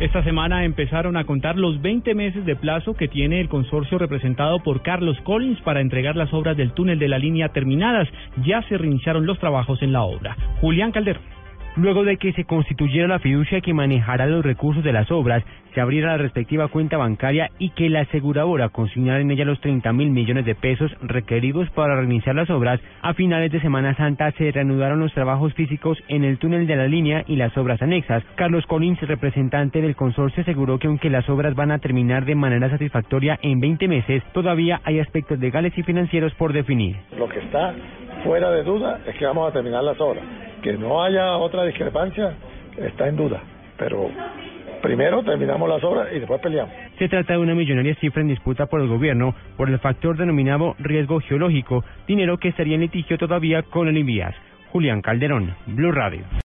Esta semana empezaron a contar los 20 meses de plazo que tiene el consorcio representado por Carlos Collins para entregar las obras del túnel de la línea terminadas. Ya se reiniciaron los trabajos en la obra. Julián Calderón. Luego de que se constituyera la fiducia que manejará los recursos de las obras, se abriera la respectiva cuenta bancaria y que la aseguradora consignara en ella los 30 mil millones de pesos requeridos para reiniciar las obras, a finales de Semana Santa se reanudaron los trabajos físicos en el túnel de la línea y las obras anexas. Carlos Collins, representante del consorcio, aseguró que aunque las obras van a terminar de manera satisfactoria en 20 meses, todavía hay aspectos legales y financieros por definir. Lo que está fuera de duda es que vamos a terminar las obras que no haya otra discrepancia está en duda, pero primero terminamos las obras y después peleamos. Se trata de una millonaria cifra en disputa por el gobierno por el factor denominado riesgo geológico, dinero que estaría en litigio todavía con el INVIAS. Julián Calderón, Blue Radio.